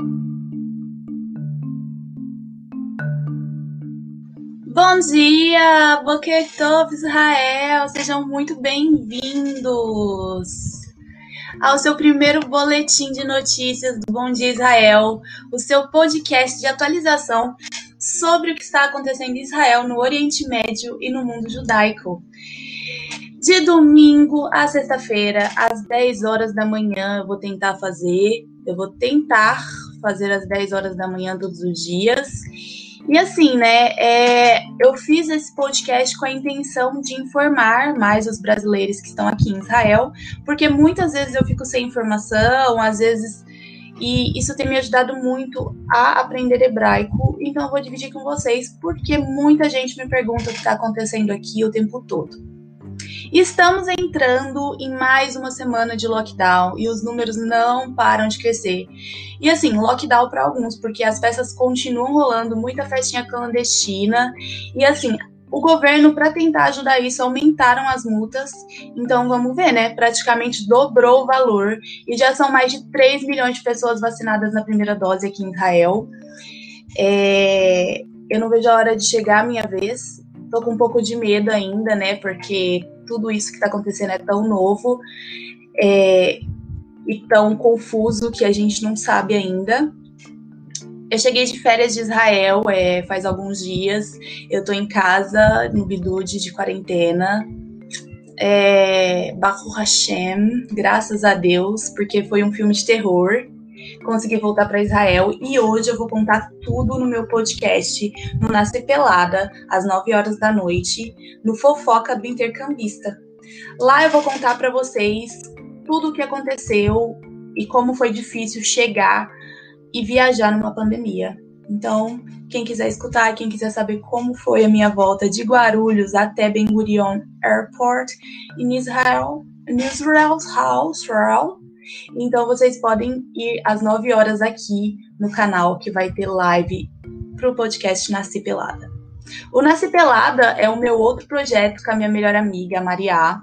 Bom dia, Boker Israel, sejam muito bem-vindos ao seu primeiro boletim de notícias do Bom Dia Israel, o seu podcast de atualização sobre o que está acontecendo em Israel, no Oriente Médio e no mundo judaico. De domingo a sexta-feira, às 10 horas da manhã, eu vou tentar fazer, eu vou tentar fazer às 10 horas da manhã todos os dias. E assim, né, é, eu fiz esse podcast com a intenção de informar mais os brasileiros que estão aqui em Israel, porque muitas vezes eu fico sem informação, às vezes, e isso tem me ajudado muito a aprender hebraico. Então eu vou dividir com vocês, porque muita gente me pergunta o que está acontecendo aqui o tempo todo. Estamos entrando em mais uma semana de lockdown e os números não param de crescer. E assim, lockdown para alguns, porque as festas continuam rolando, muita festinha clandestina. E assim, o governo, para tentar ajudar isso, aumentaram as multas. Então, vamos ver, né? Praticamente dobrou o valor. E já são mais de 3 milhões de pessoas vacinadas na primeira dose aqui em Israel. É... Eu não vejo a hora de chegar a minha vez. Tô com um pouco de medo ainda, né? Porque tudo isso que está acontecendo é tão novo é, e tão confuso que a gente não sabe ainda. Eu cheguei de férias de Israel é, faz alguns dias. Eu estou em casa, no Bidude de quarentena. É, Baruch Hashem, graças a Deus, porque foi um filme de terror. Consegui voltar para Israel e hoje eu vou contar tudo no meu podcast, no Nascer Pelada, às 9 horas da noite, no Fofoca do Intercambista. Lá eu vou contar para vocês tudo o que aconteceu e como foi difícil chegar e viajar numa pandemia. Então, quem quiser escutar, quem quiser saber como foi a minha volta de Guarulhos até Ben Gurion Airport em Israel, in Israel's house, Israel, então vocês podem ir às 9 horas aqui no canal que vai ter live para o podcast Nasci Pelada. O Nasci Pelada é o meu outro projeto com a minha melhor amiga, a Maria.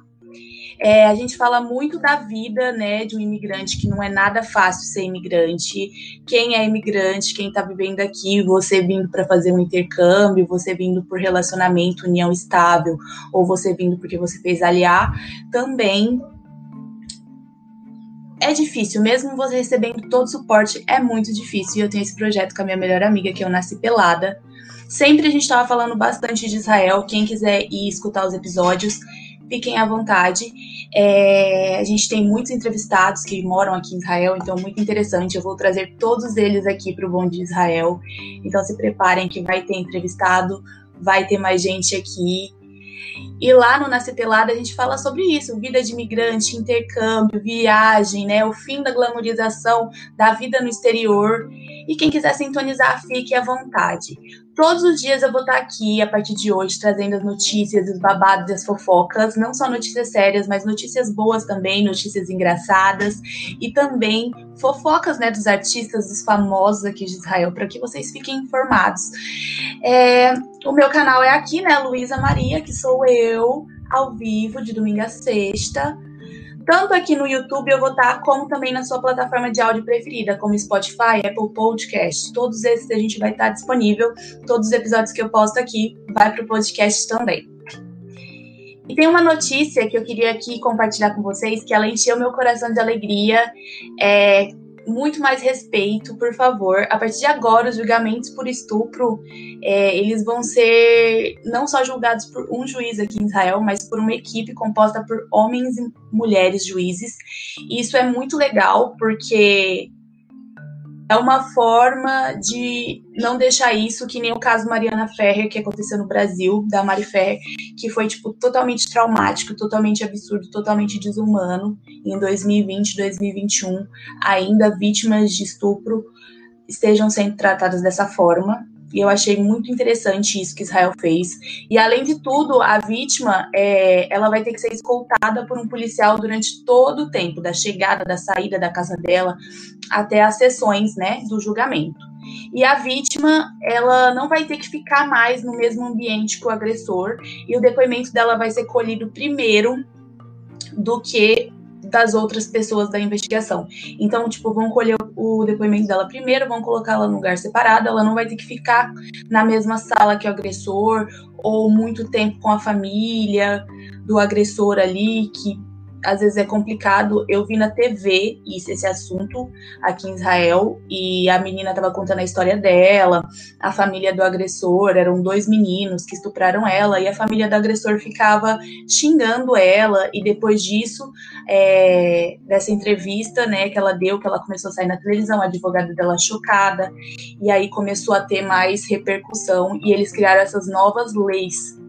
É, a gente fala muito da vida né, de um imigrante, que não é nada fácil ser imigrante. Quem é imigrante, quem está vivendo aqui, você vindo para fazer um intercâmbio, você vindo por relacionamento, união estável, ou você vindo porque você fez aliar, também é difícil, mesmo você recebendo todo o suporte, é muito difícil. E eu tenho esse projeto com a minha melhor amiga, que eu nasci pelada. Sempre a gente estava falando bastante de Israel. Quem quiser ir escutar os episódios, fiquem à vontade. É, a gente tem muitos entrevistados que moram aqui em Israel, então muito interessante. Eu vou trazer todos eles aqui para o Bom de Israel. Então se preparem que vai ter entrevistado, vai ter mais gente aqui. E lá no Nasce Pelada a gente fala sobre isso, vida de imigrante, intercâmbio, viagem, né, o fim da glamorização da vida no exterior. E quem quiser sintonizar, fique à vontade. Todos os dias eu vou estar aqui, a partir de hoje, trazendo as notícias, os babados e as fofocas. Não só notícias sérias, mas notícias boas também, notícias engraçadas. E também fofocas né, dos artistas, dos famosos aqui de Israel, para que vocês fiquem informados. É, o meu canal é aqui, né, Luísa Maria, que sou eu, ao vivo, de domingo a sexta tanto aqui no YouTube eu vou estar, como também na sua plataforma de áudio preferida, como Spotify, Apple Podcast. Todos esses a gente vai estar disponível. Todos os episódios que eu posto aqui vai para o podcast também. E tem uma notícia que eu queria aqui compartilhar com vocês, que ela encheu meu coração de alegria. É, muito mais respeito, por favor. A partir de agora, os julgamentos por estupro, é, eles vão ser não só julgados por um juiz aqui em Israel, mas por uma equipe composta por homens e mulheres juízes. E isso é muito legal, porque é uma forma de não deixar isso, que nem o caso Mariana Ferrer, que aconteceu no Brasil, da Mari Ferrer, que foi, tipo, totalmente traumático, totalmente absurdo, totalmente desumano, em 2020, 2021, ainda vítimas de estupro estejam sendo tratadas dessa forma. E eu achei muito interessante isso que Israel fez. E além de tudo, a vítima é, ela vai ter que ser escoltada por um policial durante todo o tempo, da chegada, da saída da casa dela, até as sessões né, do julgamento. E a vítima, ela não vai ter que ficar mais no mesmo ambiente que o agressor, e o depoimento dela vai ser colhido primeiro do que das outras pessoas da investigação. Então, tipo, vão colher o depoimento dela primeiro, vão colocar ela num lugar separado, ela não vai ter que ficar na mesma sala que o agressor, ou muito tempo com a família do agressor ali, que às vezes é complicado. Eu vi na TV isso, esse assunto aqui em Israel e a menina estava contando a história dela, a família do agressor, eram dois meninos que estupraram ela e a família do agressor ficava xingando ela e depois disso, é, dessa entrevista, né, que ela deu, que ela começou a sair na televisão, a advogada dela chocada e aí começou a ter mais repercussão e eles criaram essas novas leis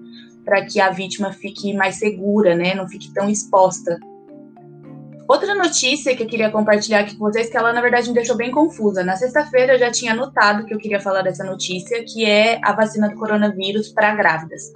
para que a vítima fique mais segura, né? Não fique tão exposta. Outra notícia que eu queria compartilhar aqui com vocês, que ela na verdade me deixou bem confusa. Na sexta-feira eu já tinha notado que eu queria falar dessa notícia, que é a vacina do coronavírus para grávidas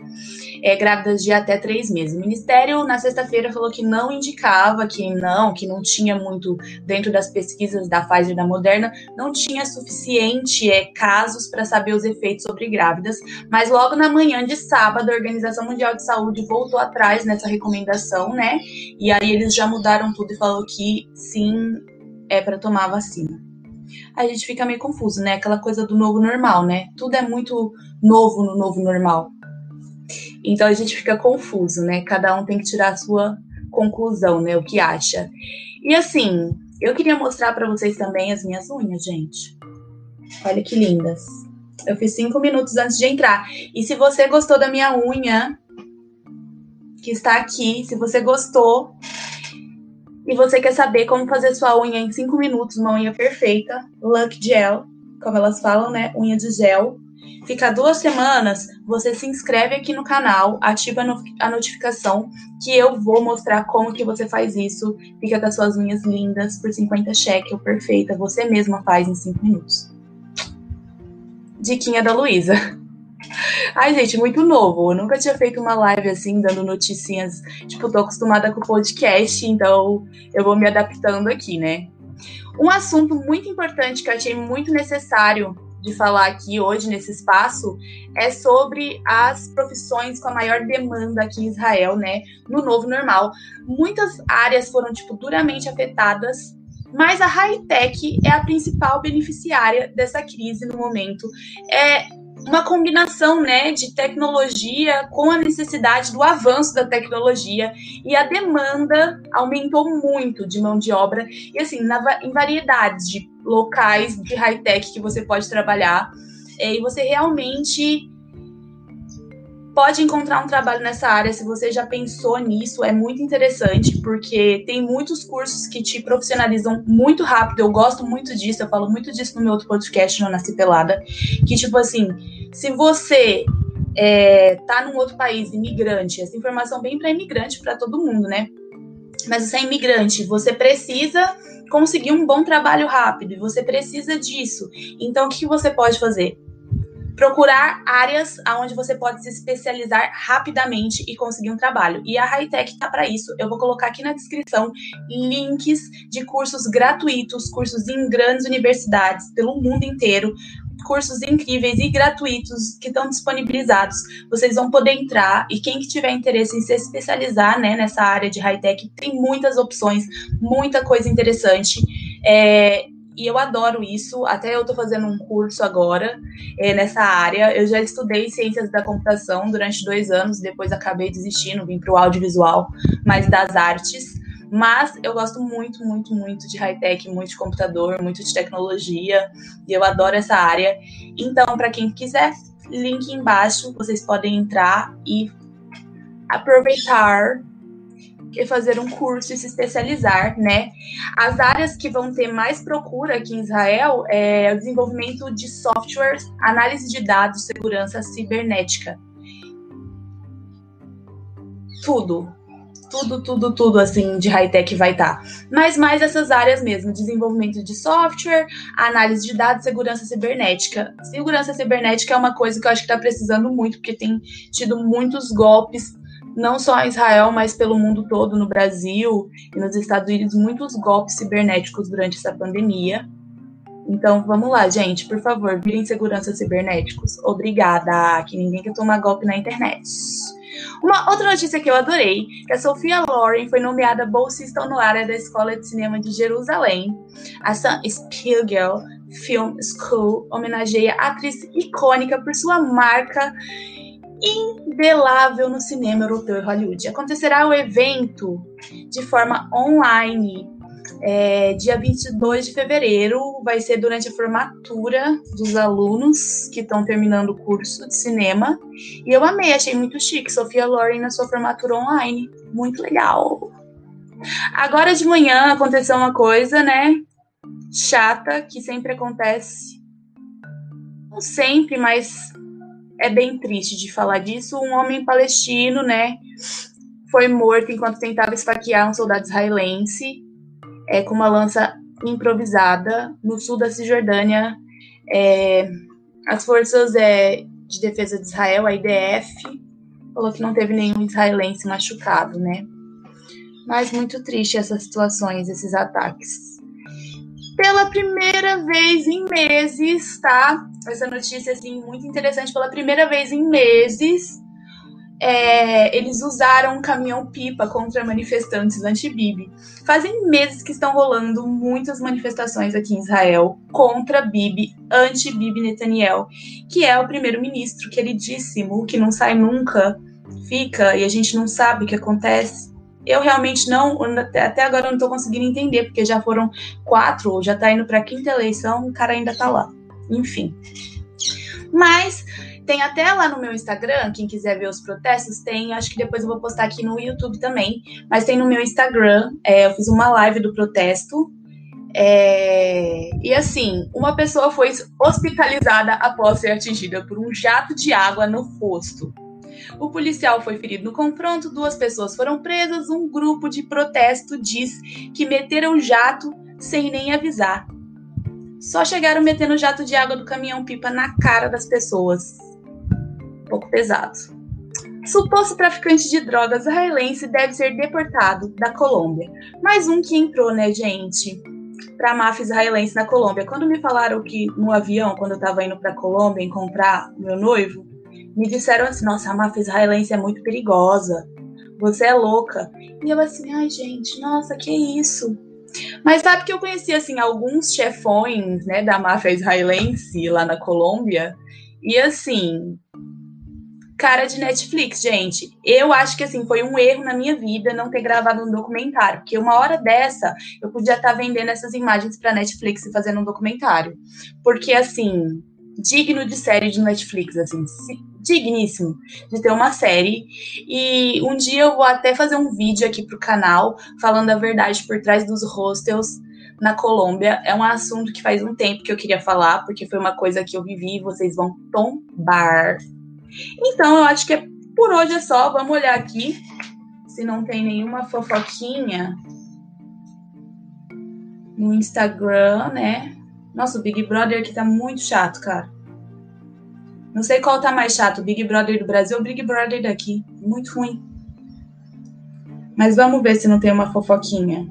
é, grávidas de até três meses. O Ministério, na sexta-feira, falou que não indicava, que não, que não tinha muito, dentro das pesquisas da Pfizer e da Moderna, não tinha suficiente é, casos para saber os efeitos sobre grávidas, mas logo na manhã de sábado, a Organização Mundial de Saúde voltou atrás nessa recomendação, né? E aí eles já mudaram tudo falou que sim, é para tomar a vacina a gente fica meio confuso, né? Aquela coisa do novo normal, né? Tudo é muito novo no novo normal. Então a gente fica confuso, né? Cada um tem que tirar a sua conclusão, né? O que acha. E assim, eu queria mostrar para vocês também as minhas unhas, gente. Olha que lindas. Eu fiz cinco minutos antes de entrar. E se você gostou da minha unha, que está aqui, se você gostou e você quer saber como fazer sua unha em cinco minutos, uma unha perfeita, Luck Gel, como elas falam, né? Unha de gel. Fica duas semanas, você se inscreve aqui no canal, ativa a notificação que eu vou mostrar como que você faz isso. Fica com as suas unhas lindas por 50 shekel, perfeita. Você mesma faz em 5 minutos. Diquinha da Luísa. Ai, gente, muito novo. Eu nunca tinha feito uma live assim, dando noticinhas. Tipo, tô acostumada com o podcast, então eu vou me adaptando aqui, né? Um assunto muito importante que eu achei muito necessário de falar aqui hoje nesse espaço é sobre as profissões com a maior demanda aqui em Israel, né, no novo normal. Muitas áreas foram tipo duramente afetadas, mas a high-tech é a principal beneficiária dessa crise no momento. É uma combinação né, de tecnologia com a necessidade do avanço da tecnologia. E a demanda aumentou muito de mão de obra. E assim na, em variedades de locais de high-tech que você pode trabalhar é, e você realmente pode encontrar um trabalho nessa área se você já pensou nisso. É muito interessante, porque tem muitos cursos que te profissionalizam muito rápido. Eu gosto muito disso, eu falo muito disso no meu outro podcast, no Nasci Pelada. Que, tipo assim, se você é, tá num outro país, imigrante, essa informação bem para imigrante, para todo mundo, né? Mas você é imigrante, você precisa conseguir um bom trabalho rápido e você precisa disso. Então, o que você pode fazer? Procurar áreas onde você pode se especializar rapidamente e conseguir um trabalho. E a Hightech está para isso. Eu vou colocar aqui na descrição links de cursos gratuitos, cursos em grandes universidades pelo mundo inteiro, cursos incríveis e gratuitos que estão disponibilizados. Vocês vão poder entrar e quem que tiver interesse em se especializar né, nessa área de high-tech, tem muitas opções, muita coisa interessante. É, e eu adoro isso. Até eu estou fazendo um curso agora é, nessa área. Eu já estudei ciências da computação durante dois anos, depois acabei desistindo, vim para o audiovisual, mais das artes. Mas eu gosto muito, muito, muito de high-tech, muito de computador, muito de tecnologia, e eu adoro essa área. Então, para quem quiser, link embaixo, vocês podem entrar e aproveitar fazer um curso e se especializar, né? As áreas que vão ter mais procura aqui em Israel é o desenvolvimento de softwares, análise de dados, segurança cibernética. Tudo, tudo, tudo, tudo assim de high-tech vai estar. Tá. Mas mais essas áreas mesmo, desenvolvimento de software, análise de dados, segurança cibernética. Segurança cibernética é uma coisa que eu acho que está precisando muito, porque tem tido muitos golpes não só em Israel, mas pelo mundo todo, no Brasil e nos Estados Unidos, muitos golpes cibernéticos durante essa pandemia. Então, vamos lá, gente, por favor, virem segurança cibernéticos. Obrigada, que ninguém quer tomar golpe na internet. Uma outra notícia que eu adorei, que a Sofia Loren foi nomeada bolsista honorária da Escola de Cinema de Jerusalém. A Sam Spiegel Film School homenageia a atriz icônica por sua marca indelável no cinema europeu e Hollywood. Acontecerá o evento de forma online é, dia 22 de fevereiro, vai ser durante a formatura dos alunos que estão terminando o curso de cinema. E eu amei, achei muito chique. Sofia Loren na sua formatura online. Muito legal. Agora de manhã aconteceu uma coisa, né? Chata, que sempre acontece. Não sempre, mas é bem triste de falar disso. Um homem palestino, né? Foi morto enquanto tentava esfaquear um soldado israelense é, com uma lança improvisada no sul da Cisjordânia. É, as forças é, de defesa de Israel, a IDF, falou que não teve nenhum israelense machucado, né? Mas muito triste essas situações, esses ataques. Pela primeira vez em meses, tá? Essa notícia, assim, muito interessante. Pela primeira vez em meses, é, eles usaram um caminhão-pipa contra manifestantes anti-Bibi. Fazem meses que estão rolando muitas manifestações aqui em Israel contra Bibi, anti-Bibi Netanyahu, que é o primeiro-ministro queridíssimo, que não sai nunca, fica e a gente não sabe o que acontece. Eu realmente não, até agora eu não tô conseguindo entender, porque já foram quatro, já tá indo pra quinta eleição, o cara ainda tá lá. Enfim. Mas tem até lá no meu Instagram, quem quiser ver os protestos, tem, acho que depois eu vou postar aqui no YouTube também, mas tem no meu Instagram, é, eu fiz uma live do protesto, é, e assim, uma pessoa foi hospitalizada após ser atingida por um jato de água no rosto. O policial foi ferido no confronto, duas pessoas foram presas, um grupo de protesto diz que meteram jato sem nem avisar. Só chegaram metendo jato de água do caminhão-pipa na cara das pessoas um pouco pesado. Suposto traficante de drogas israelense deve ser deportado da Colômbia. Mais um que entrou, né, gente? Pra máfia israelense na Colômbia. Quando me falaram que no avião, quando eu tava indo pra Colômbia encontrar meu noivo, me disseram assim: nossa, a máfia israelense é muito perigosa. Você é louca. E eu assim, ai, gente, nossa, que isso? Mas sabe que eu conheci, assim, alguns chefões, né, da máfia israelense lá na Colômbia. E assim, cara de Netflix, gente. Eu acho que assim foi um erro na minha vida não ter gravado um documentário, porque uma hora dessa eu podia estar vendendo essas imagens para Netflix e fazendo um documentário. Porque assim, digno de série de Netflix, assim, digníssimo de ter uma série. E um dia eu vou até fazer um vídeo aqui pro canal falando a verdade por trás dos hostels na Colômbia. É um assunto que faz um tempo que eu queria falar, porque foi uma coisa que eu vivi e vocês vão tombar então, eu acho que é, por hoje é só. Vamos olhar aqui se não tem nenhuma fofoquinha no Instagram, né? Nossa, o Big Brother aqui tá muito chato, cara. Não sei qual tá mais chato, o Big Brother do Brasil ou o Big Brother daqui. Muito ruim. Mas vamos ver se não tem uma fofoquinha.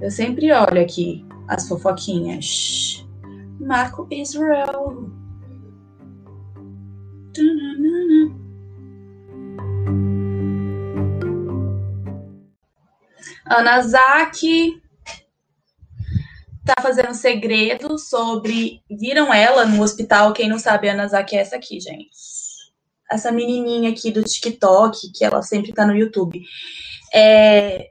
Eu sempre olho aqui as fofoquinhas. Marco Israel. Ana Zaki tá fazendo segredo sobre. Viram ela no hospital? Quem não sabe, Ana Zaki é essa aqui, gente. Essa menininha aqui do TikTok, que ela sempre tá no YouTube. É...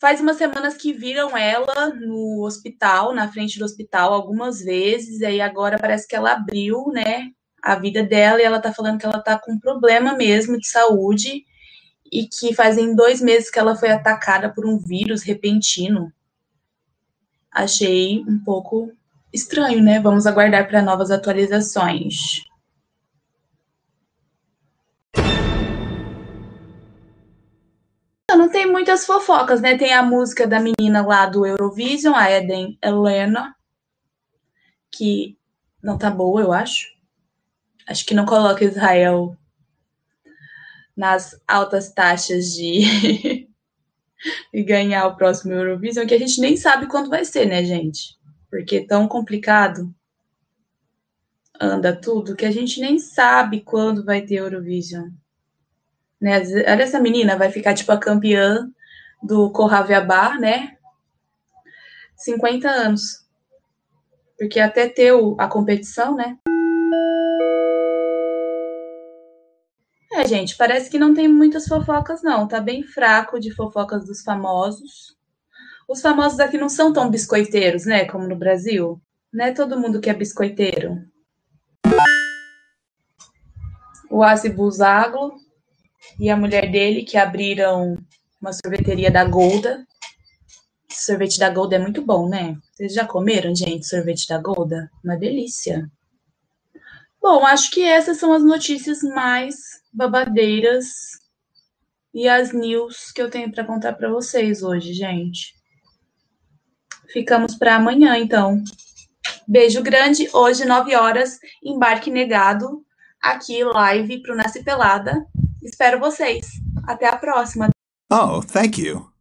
Faz umas semanas que viram ela no hospital, na frente do hospital, algumas vezes, e aí agora parece que ela abriu, né, a vida dela e ela tá falando que ela tá com problema mesmo de saúde e que fazem dois meses que ela foi atacada por um vírus repentino. Achei um pouco estranho, né? Vamos aguardar para novas atualizações. Não tem muitas fofocas, né? Tem a música da menina lá do Eurovision, a Eden Helena, que não tá boa, eu acho acho que não coloca Israel nas altas taxas de, de ganhar o próximo Eurovision, que a gente nem sabe quando vai ser, né, gente? Porque é tão complicado anda tudo que a gente nem sabe quando vai ter Eurovision. Né? Olha essa menina, vai ficar tipo a campeã do Corraviabá, né? 50 anos. Porque até ter a competição, né? Gente, parece que não tem muitas fofocas, não. Tá bem fraco de fofocas dos famosos. Os famosos aqui não são tão biscoiteiros, né? Como no Brasil. Não é todo mundo que é biscoiteiro. O Asi Buzaglo e a mulher dele que abriram uma sorveteria da Golda. Sorvete da Golda é muito bom, né? Vocês já comeram, gente, sorvete da Golda? Uma delícia. Bom, acho que essas são as notícias mais babadeiras e as news que eu tenho para contar para vocês hoje, gente. Ficamos para amanhã, então. Beijo grande. Hoje, 9 horas, embarque negado. Aqui, live pro Nasce Pelada. Espero vocês. Até a próxima. Oh, thank you.